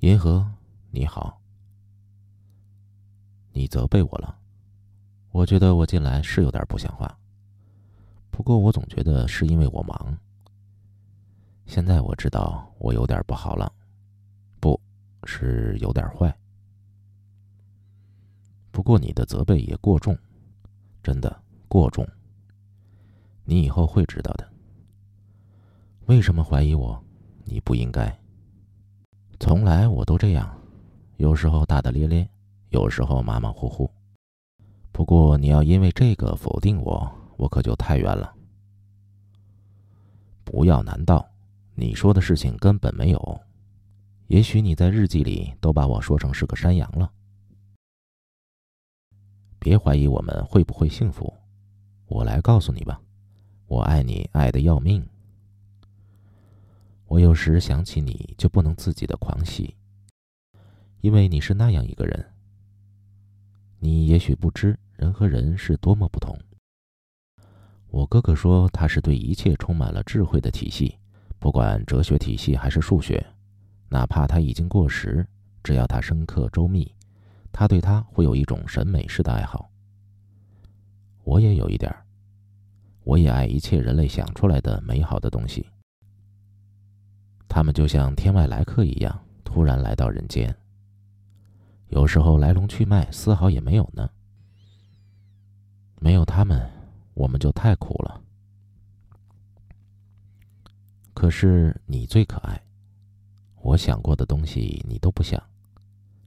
银河，你好。你责备我了，我觉得我近来是有点不像话。不过我总觉得是因为我忙。现在我知道我有点不好了，不是有点坏。不过你的责备也过重，真的过重。你以后会知道的。为什么怀疑我？你不应该。从来我都这样，有时候大大咧咧，有时候马马虎虎。不过你要因为这个否定我，我可就太冤了。不要难道你说的事情根本没有？也许你在日记里都把我说成是个山羊了。别怀疑我们会不会幸福，我来告诉你吧，我爱你爱的要命。我有时想起你就不能自己的狂喜，因为你是那样一个人。你也许不知人和人是多么不同。我哥哥说他是对一切充满了智慧的体系，不管哲学体系还是数学，哪怕他已经过时，只要他深刻周密，他对他会有一种审美式的爱好。我也有一点儿，我也爱一切人类想出来的美好的东西。他们就像天外来客一样，突然来到人间。有时候来龙去脉丝毫也没有呢。没有他们，我们就太苦了。可是你最可爱，我想过的东西你都不想。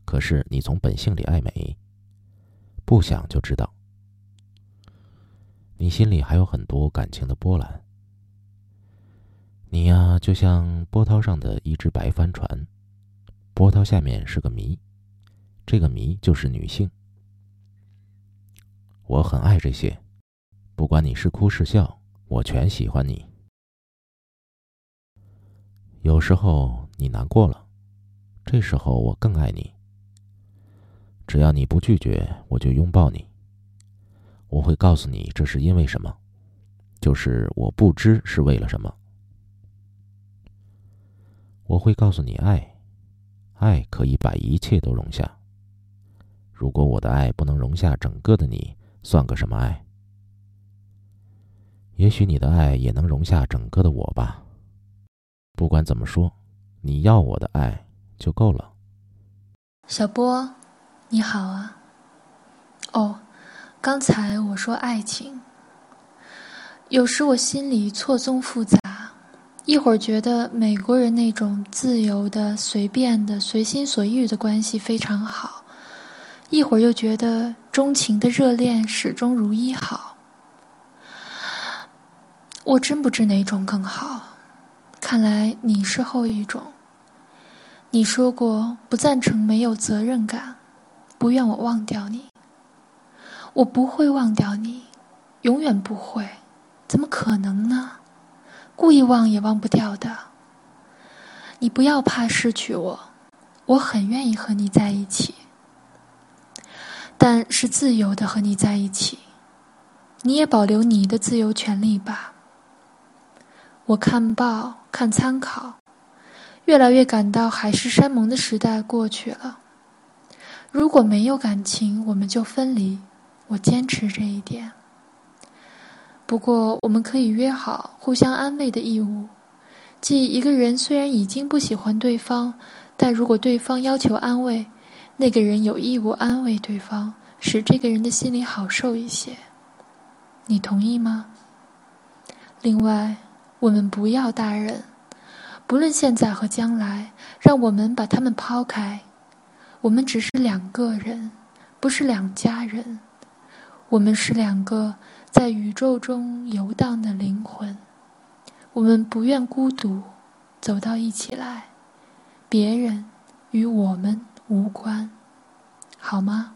可是你从本性里爱美，不想就知道，你心里还有很多感情的波澜。你呀，就像波涛上的一只白帆船，波涛下面是个谜，这个谜就是女性。我很爱这些，不管你是哭是笑，我全喜欢你。有时候你难过了，这时候我更爱你。只要你不拒绝，我就拥抱你。我会告诉你这是因为什么，就是我不知是为了什么。我会告诉你，爱，爱可以把一切都容下。如果我的爱不能容下整个的你，算个什么爱？也许你的爱也能容下整个的我吧。不管怎么说，你要我的爱就够了。小波，你好啊。哦，刚才我说爱情，有时我心里错综复杂。一会儿觉得美国人那种自由的、随便的、随心所欲的关系非常好，一会儿又觉得钟情的热恋始终如一好。我真不知哪种更好，看来你是后一种。你说过不赞成没有责任感，不愿我忘掉你。我不会忘掉你，永远不会，怎么可能呢？故意忘也忘不掉的。你不要怕失去我，我很愿意和你在一起，但是自由的和你在一起。你也保留你的自由权利吧。我看报看参考，越来越感到海誓山盟的时代过去了。如果没有感情，我们就分离。我坚持这一点。不过，我们可以约好互相安慰的义务，即一个人虽然已经不喜欢对方，但如果对方要求安慰，那个人有义务安慰对方，使这个人的心里好受一些。你同意吗？另外，我们不要大人，不论现在和将来，让我们把他们抛开。我们只是两个人，不是两家人。我们是两个。在宇宙中游荡的灵魂，我们不愿孤独，走到一起来。别人与我们无关，好吗？